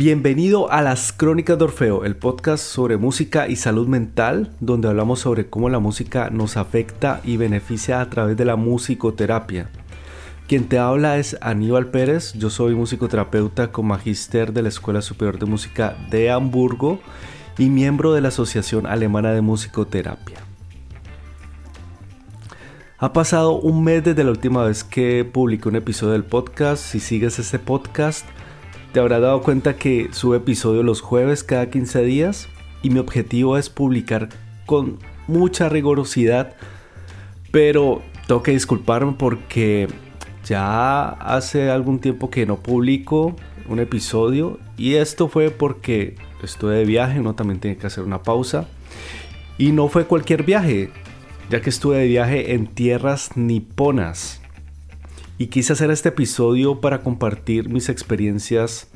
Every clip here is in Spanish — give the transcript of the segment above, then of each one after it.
Bienvenido a las Crónicas de Orfeo, el podcast sobre música y salud mental, donde hablamos sobre cómo la música nos afecta y beneficia a través de la musicoterapia. Quien te habla es Aníbal Pérez, yo soy musicoterapeuta con magíster de la Escuela Superior de Música de Hamburgo y miembro de la Asociación Alemana de Musicoterapia. Ha pasado un mes desde la última vez que publiqué un episodio del podcast. Si sigues este podcast, te habrás dado cuenta que subo episodio los jueves cada 15 días y mi objetivo es publicar con mucha rigorosidad, pero tengo que disculparme porque ya hace algún tiempo que no publico un episodio y esto fue porque estuve de viaje, uno también tiene que hacer una pausa y no fue cualquier viaje, ya que estuve de viaje en tierras niponas y quise hacer este episodio para compartir mis experiencias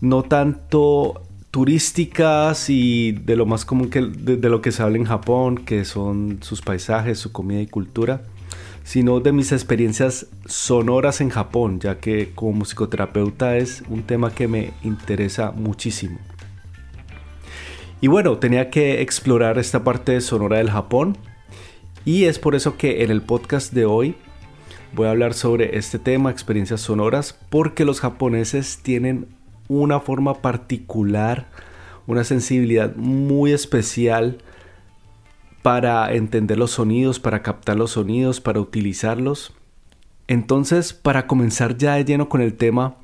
no tanto turísticas y de lo más común que de, lo que se habla en Japón, que son sus paisajes, su comida y cultura, sino de mis experiencias sonoras en Japón, ya que como musicoterapeuta es un tema que me interesa muchísimo. Y bueno, tenía que explorar esta parte sonora del Japón y es por eso que en el podcast de hoy Voy a hablar sobre este tema, experiencias sonoras, porque los japoneses tienen una forma particular, una sensibilidad muy especial para entender los sonidos, para captar los sonidos, para utilizarlos. Entonces, para comenzar ya de lleno con el tema,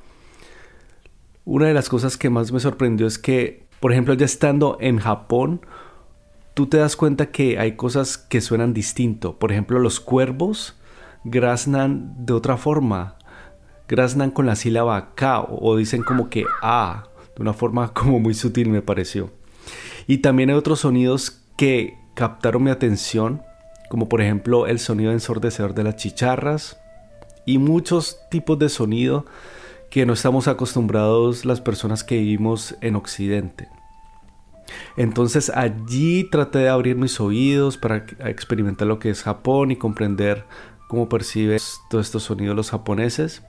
una de las cosas que más me sorprendió es que, por ejemplo, ya estando en Japón, tú te das cuenta que hay cosas que suenan distinto. Por ejemplo, los cuervos graznan de otra forma. Graznan con la sílaba K o dicen como que A, de una forma como muy sutil me pareció. Y también hay otros sonidos que captaron mi atención, como por ejemplo el sonido ensordecedor de las chicharras y muchos tipos de sonido que no estamos acostumbrados las personas que vivimos en Occidente. Entonces allí traté de abrir mis oídos para experimentar lo que es Japón y comprender cómo percibes todos estos sonidos los japoneses.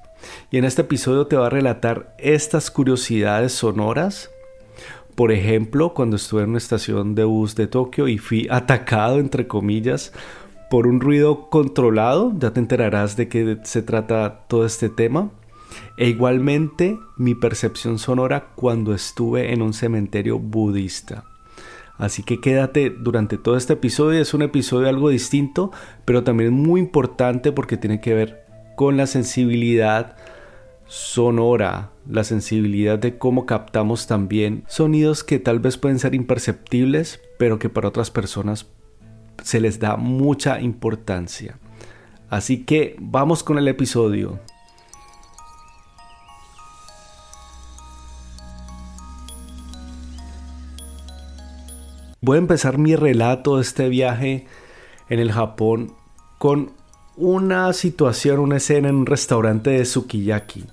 Y en este episodio te va a relatar estas curiosidades sonoras. Por ejemplo, cuando estuve en una estación de bus de Tokio y fui atacado, entre comillas, por un ruido controlado, ya te enterarás de qué se trata todo este tema. E igualmente mi percepción sonora cuando estuve en un cementerio budista. Así que quédate durante todo este episodio. Es un episodio algo distinto, pero también muy importante porque tiene que ver con la sensibilidad sonora, la sensibilidad de cómo captamos también sonidos que tal vez pueden ser imperceptibles, pero que para otras personas se les da mucha importancia. Así que vamos con el episodio. Voy a empezar mi relato de este viaje en el Japón con una situación, una escena en un restaurante de sukiyaki.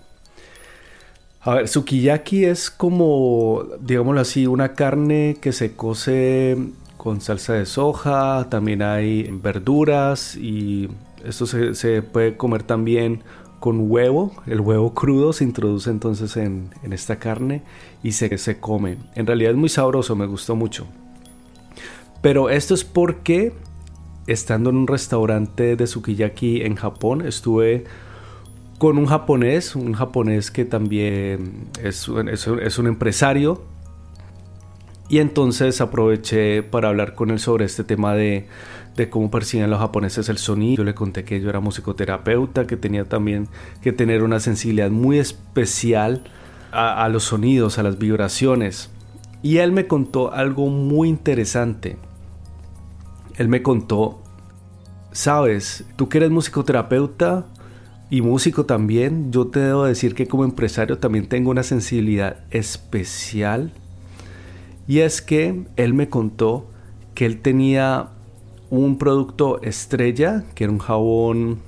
A ver, sukiyaki es como, digámoslo así, una carne que se cose con salsa de soja, también hay verduras y esto se, puede comer también con huevo. El huevo crudo se introduce entonces en, esta carne y se, se come. En realidad es muy sabroso, me gustó mucho. Pero esto es porque estando en un restaurante de sukiyaki en Japón, estuve con un japonés, un japonés que también es, un empresario. Y entonces aproveché para hablar con él sobre este tema de, de cómo perciben los japoneses el sonido. Yo le conté que yo era musicoterapeuta, que tenía también que tener una sensibilidad muy especial a los sonidos, a las vibraciones. Y él me contó algo muy interesante él me contó, sabes, tú que eres musicoterapeuta y músico también, yo te debo decir que como empresario también tengo una sensibilidad especial. Y es que él me contó que él tenía un producto estrella, que era un jabón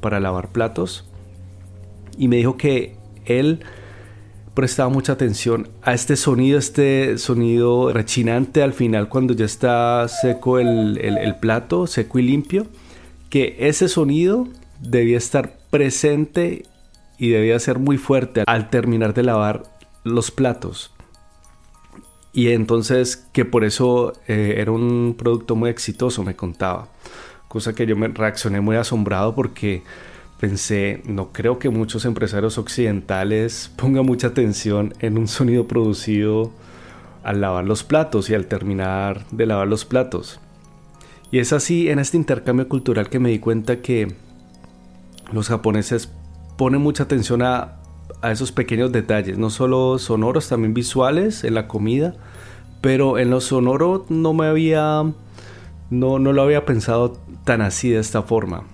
para lavar platos. Y me dijo que él prestaba mucha atención a este sonido, este sonido rechinante al final cuando ya está seco el, plato, seco y limpio, que ese sonido debía estar presente y debía ser muy fuerte al terminar de lavar los platos. Y entonces que por eso eh, era un producto muy exitoso, me contaba. Cosa que yo me reaccioné muy asombrado porque pensé, no creo que muchos empresarios occidentales pongan mucha atención en un sonido producido al lavar los platos y al terminar de lavar los platos. Y es así en este intercambio cultural que me di cuenta que los japoneses ponen mucha atención a, esos pequeños detalles, no solo sonoros, también visuales en la comida, pero en lo sonoro no me había, no, no lo había pensado tan así de esta forma.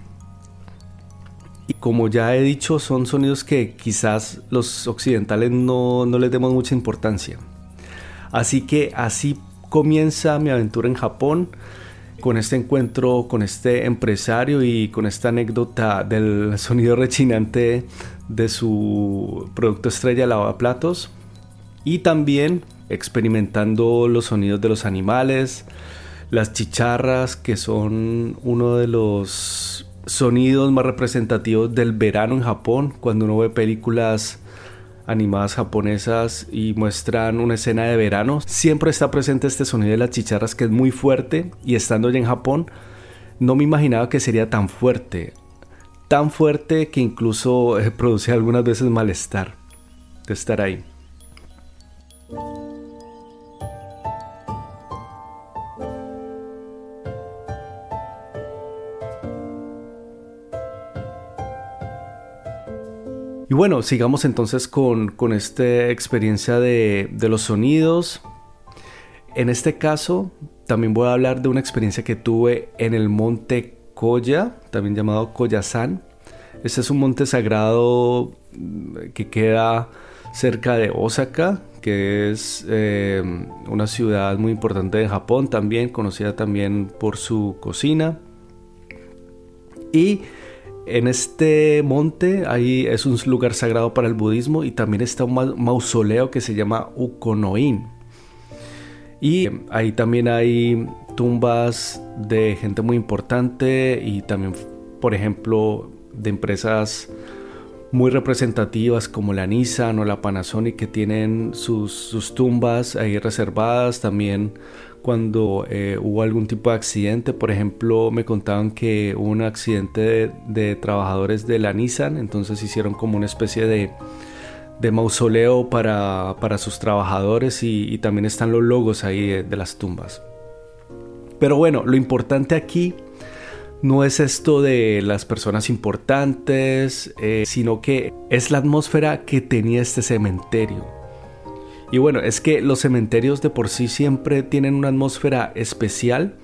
Y como ya he dicho, son sonidos que quizás los occidentales no, no les demos mucha importancia. Así que así comienza mi aventura en Japón con este encuentro con este empresario y con esta anécdota del sonido rechinante de su producto estrella lavaplatos y también experimentando los sonidos de los animales, las chicharras que son uno de los sonidos más representativos del verano en Japón cuando uno ve películas animadas japonesas y muestran una escena de verano, siempre está presente este sonido de las chicharras que es muy fuerte y estando ya en Japón no me imaginaba que sería tan fuerte, tan fuerte que incluso eh, produce algunas veces malestar de estar ahí. Y bueno, sigamos entonces con, esta experiencia de, los sonidos. En este caso, también voy a hablar de una experiencia que tuve en el monte Koya, también llamado Koyasan. Este es un monte sagrado mm, que queda cerca de Osaka, que es eh, una ciudad muy importante de Japón también, conocida también por su cocina. Y en este monte ahí es un lugar sagrado para el budismo y también está un mausoleo que se llama Ukonoin. Y ahí también hay tumbas de gente muy importante y también, por ejemplo, de empresas muy representativas como la Nissan o la Panasonic que tienen sus, sus tumbas ahí reservadas. También cuando eh, hubo algún tipo de accidente. Por ejemplo, me contaban que hubo un accidente de, trabajadores de la Nissan, entonces hicieron como una especie de, mausoleo para, sus trabajadores y, también están los logos ahí de, las tumbas. Pero bueno, lo importante aquí no es esto de las personas importantes, eh, sino que es la atmósfera que tenía este cementerio. Y bueno, es que los cementerios de por sí siempre tienen una atmósfera especial.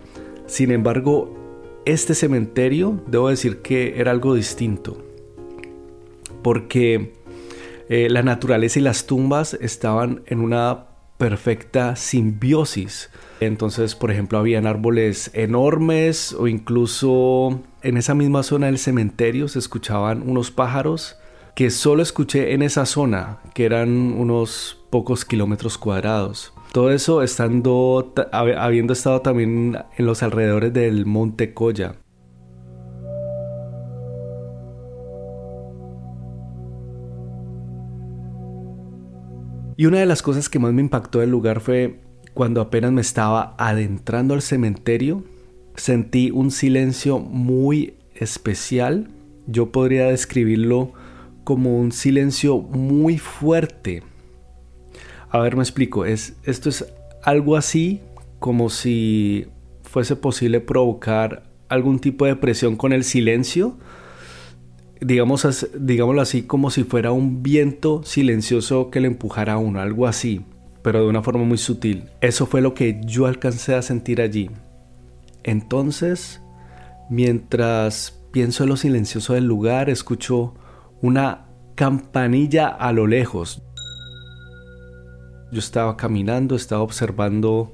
Sin embargo, este cementerio, debo decir que era algo distinto. Porque eh, la naturaleza y las tumbas estaban en una perfecta simbiosis. Entonces, por ejemplo, habían árboles enormes o incluso en esa misma zona del cementerio se escuchaban unos pájaros que solo escuché en esa zona, que eran unos pocos kilómetros cuadrados. Todo eso estando, habiendo estado también en los alrededores del Monte Coya. Y una de las cosas que más me impactó del lugar fue cuando apenas me estaba adentrando al cementerio, sentí un silencio muy especial. Yo podría describirlo como un silencio muy fuerte. A ver, me explico. Es, esto es algo así como si fuese posible provocar algún tipo de presión con el silencio. Digamos, digámoslo así, como si fuera un viento silencioso que le empujara a uno, algo así, pero de una forma muy sutil. Eso fue lo que yo alcancé a sentir allí. Entonces, mientras pienso en lo silencioso del lugar, escucho una campanilla a lo lejos. Yo estaba caminando, estaba observando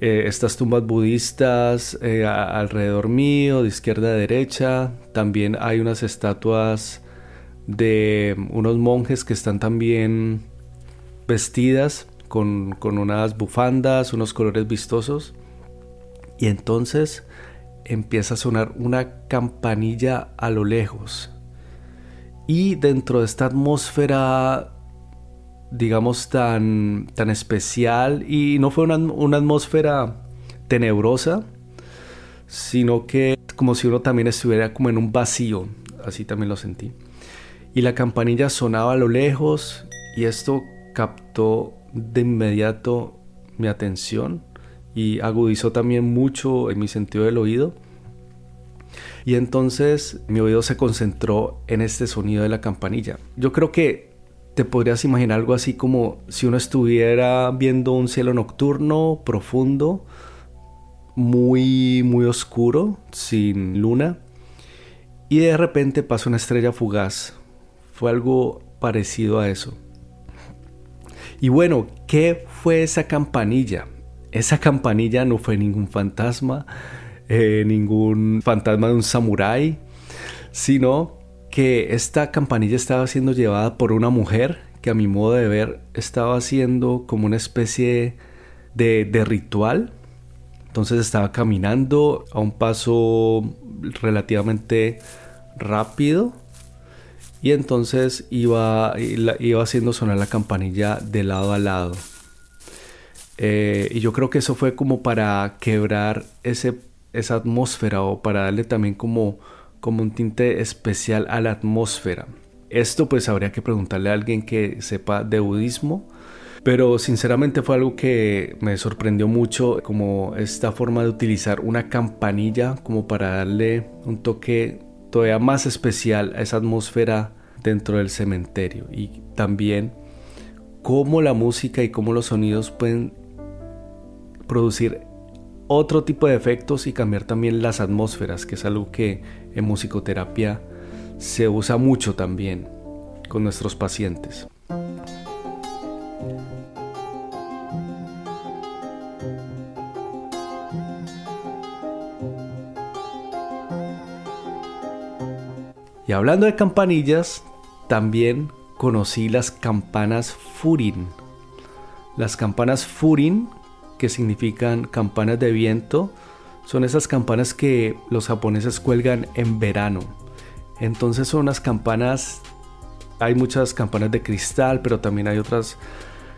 eh, estas tumbas budistas eh, alrededor mío, de izquierda a derecha. También hay unas estatuas de unos monjes que están también vestidas con, con unas bufandas, unos colores vistosos. Y entonces empieza a sonar una campanilla a lo lejos. Y dentro de esta atmósfera digamos, tan, tan especial y no fue una, una atmósfera tenebrosa, sino que como si uno también estuviera como en un vacío, así también lo sentí. Y la campanilla sonaba a lo lejos y esto captó de inmediato mi atención y agudizó también mucho en mi sentido del oído. Y entonces mi oído se concentró en este sonido de la campanilla. Yo creo que te podrías imaginar algo así como si uno estuviera viendo un cielo nocturno profundo, muy muy oscuro, sin luna, y de repente pasa una estrella fugaz. Fue algo parecido a eso. Y bueno, ¿qué fue esa campanilla? Esa campanilla no fue ningún fantasma, eh, ningún fantasma de un samurái, sino que esta campanilla estaba siendo llevada por una mujer que a mi modo de ver estaba haciendo como una especie de, ritual. Entonces estaba caminando a un paso relativamente rápido y entonces iba, iba haciendo sonar la campanilla de lado a lado. Eh, y yo creo que eso fue como para quebrar ese, esa atmósfera o para darle también como, como un tinte especial a la atmósfera. Esto pues habría que preguntarle a alguien que sepa de budismo. Pero sinceramente fue algo que me sorprendió mucho, como esta forma de utilizar una campanilla como para darle un toque todavía más especial a esa atmósfera dentro del cementerio y también cómo la música y cómo los sonidos pueden producir otro tipo de efectos y cambiar también las atmósferas, que es algo que en musicoterapia se usa mucho también con nuestros pacientes. Y hablando de campanillas, también conocí las campanas Furin. Las campanas Furin, que significan campanas de viento, son esas campanas que los japoneses cuelgan en verano. Entonces son unas campanas, hay muchas campanas de cristal, pero también hay otras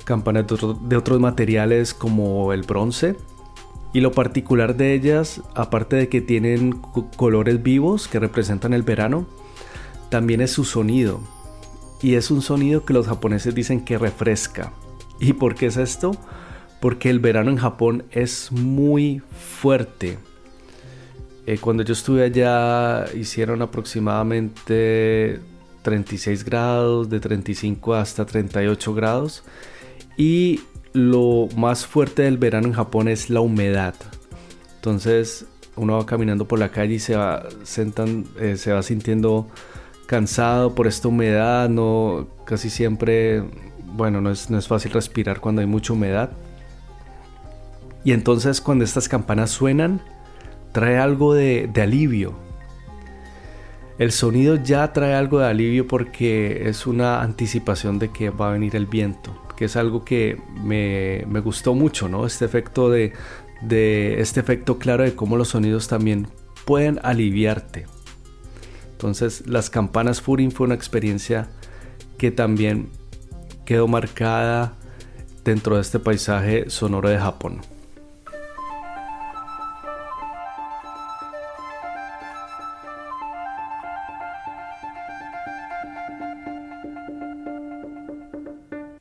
campanas de, otros materiales como el bronce. Y lo particular de ellas, aparte de que tienen colores vivos que representan el verano, también es su sonido. Y es un sonido que los japoneses dicen que refresca. ¿Y por qué es esto? Porque el verano en Japón es muy fuerte. Eh, cuando yo estuve allá hicieron aproximadamente 36 grados, de 35 hasta 38 grados. Y lo más fuerte del verano en Japón es la humedad. Entonces uno va caminando por la calle y se va, sentan, eh, se va sintiendo cansado por esta humedad, no casi siempre, bueno, no es, no es fácil respirar cuando hay mucha humedad. Y entonces cuando estas campanas suenan, trae algo de, alivio. El sonido ya trae algo de alivio porque es una anticipación de que va a venir el viento, que es algo que me, me gustó mucho, ¿no? Este efecto de, de este efecto claro de cómo los sonidos también pueden aliviarte. Entonces las campanas Furin fue una experiencia que también quedó marcada dentro de este paisaje sonoro de Japón.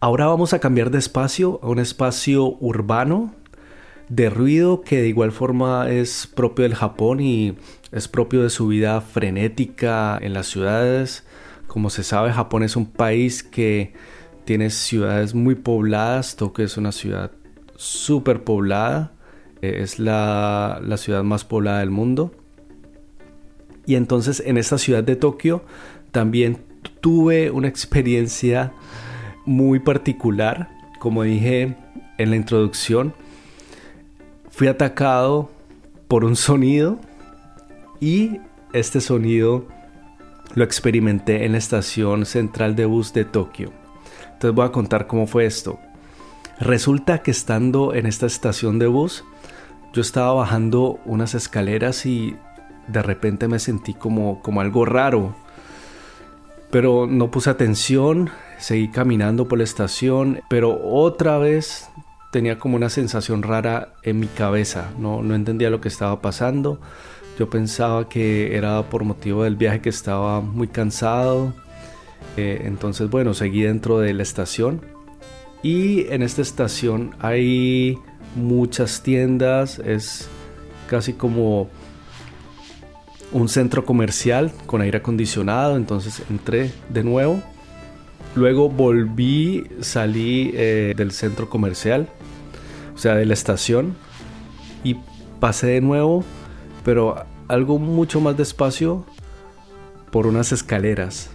Ahora vamos a cambiar de espacio a un espacio urbano de ruido que de igual forma es propio del Japón y es propio de su vida frenética en las ciudades. Como se sabe, Japón es un país que tiene ciudades muy pobladas. Tokio es una ciudad súper poblada. Eh, es la, la ciudad más poblada del mundo. Y entonces en esta ciudad de Tokio también tuve una experiencia muy particular. Como dije en la introducción, fui atacado por un sonido y este sonido lo experimenté en la estación central de bus de Tokio. Entonces voy a contar cómo fue esto. Resulta que estando en esta estación de bus, yo estaba bajando unas escaleras y de repente me sentí como, como algo raro. Pero no puse atención, seguí caminando por la estación, pero otra vez tenía como una sensación rara en mi cabeza, no, no entendía lo que estaba pasando. Yo pensaba que era por motivo del viaje que estaba muy cansado. Eh, entonces, bueno, seguí dentro de la estación. Y en esta estación hay muchas tiendas, es casi como un centro comercial con aire acondicionado, entonces entré de nuevo. Luego volví, salí eh, del centro comercial, o sea, de la estación, y pasé de nuevo, pero algo mucho más despacio por unas escaleras.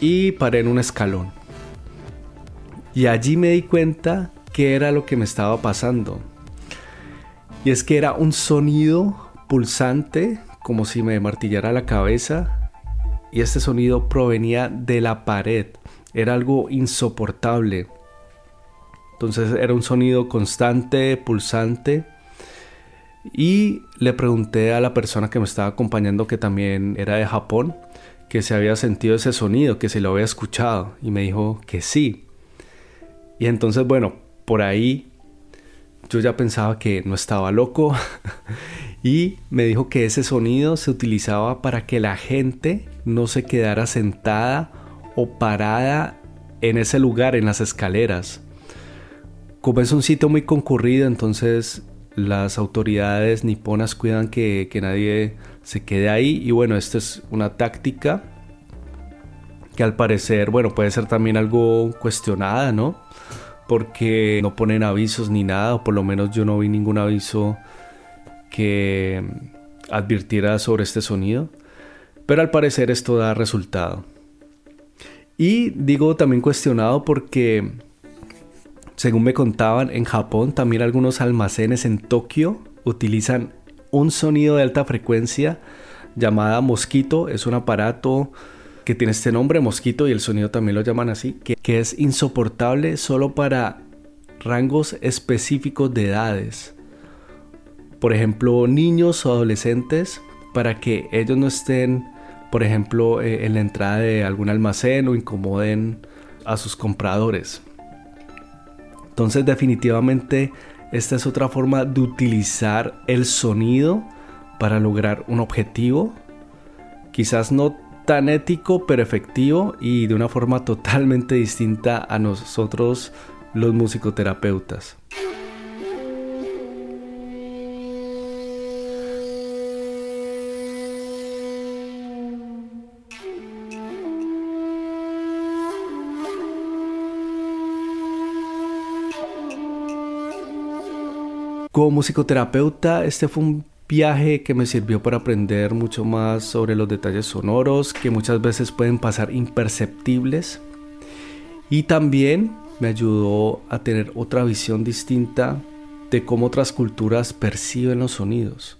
Y paré en un escalón. Y allí me di cuenta que era lo que me estaba pasando. Y es que era un sonido pulsante como si me martillara la cabeza y este sonido provenía de la pared. Era algo insoportable. Entonces era un sonido constante, pulsante. Y le pregunté a la persona que me estaba acompañando, que también era de Japón, que se había sentido ese sonido, que se lo había escuchado. Y me dijo que sí. Y entonces, bueno, por ahí yo ya pensaba que no estaba loco y me dijo que ese sonido se utilizaba para que la gente no se quedara sentada o parada en ese lugar, en las escaleras. Como es un sitio muy concurrido, entonces las autoridades niponas cuidan que, nadie se quede ahí. Y bueno, esta es una táctica que al parecer, bueno, puede ser también algo cuestionada, ¿no? Porque no ponen avisos ni nada, o por lo menos yo no vi ningún aviso que advirtiera sobre este sonido, pero al parecer esto da resultado. Y digo también cuestionado porque, según me contaban, en Japón también algunos almacenes en Tokio utilizan un sonido de alta frecuencia llamada mosquito. Es un aparato que tiene este nombre, mosquito, y el sonido también lo llaman así, que, que es insoportable solo para rangos específicos de edades por ejemplo, niños o adolescentes para que ellos no estén, por ejemplo, eh, en la entrada de algún almacén o incomoden a sus compradores. Entonces definitivamente esta es otra forma de utilizar el sonido para lograr un objetivo. Quizás no tan ético, pero efectivo y de una forma totalmente distinta a nosotros los musicoterapeutas. Como musicoterapeuta, este fue un viaje que me sirvió para aprender mucho más sobre los detalles sonoros que muchas veces pueden pasar imperceptibles. Y también me ayudó a tener otra visión distinta de cómo otras culturas perciben los sonidos.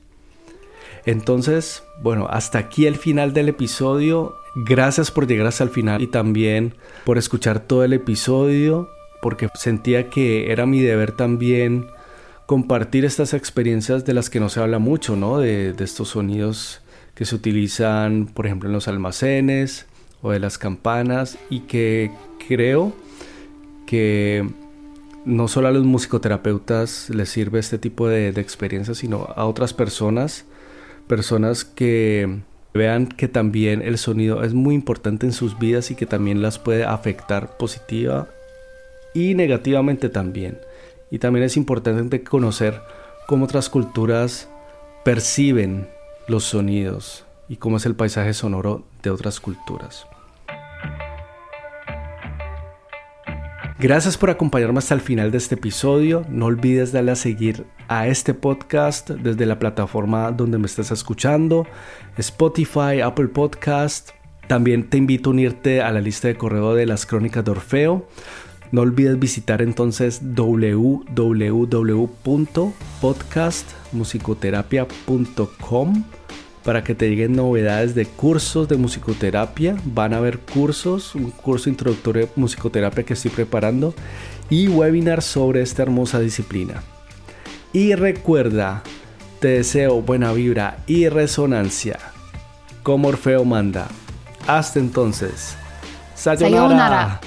Entonces, bueno, hasta aquí el final del episodio. Gracias por llegar hasta el final y también por escuchar todo el episodio, porque sentía que era mi deber también compartir estas experiencias de las que no se habla mucho, ¿no? De, estos sonidos que se utilizan, por ejemplo, en los almacenes o de las campanas y que creo que no solo a los musicoterapeutas les sirve este tipo de, de experiencias, sino a otras personas, personas que vean que también el sonido es muy importante en sus vidas y que también las puede afectar positiva y negativamente también. Y también es importante conocer cómo otras culturas perciben los sonidos y cómo es el paisaje sonoro de otras culturas. Gracias por acompañarme hasta el final de este episodio. No olvides darle a seguir a este podcast desde la plataforma donde me estés escuchando, Spotify, Apple Podcast. También te invito a unirte a la lista de correo de las crónicas de Orfeo no olvides visitar entonces www.podcastmusicoterapia.com para que te lleguen novedades de cursos de musicoterapia. Van a haber cursos, un curso introductorio de musicoterapia que estoy preparando y webinars sobre esta hermosa disciplina. Y recuerda, te deseo buena vibra y resonancia. Como Orfeo manda. Hasta entonces. Sayonara.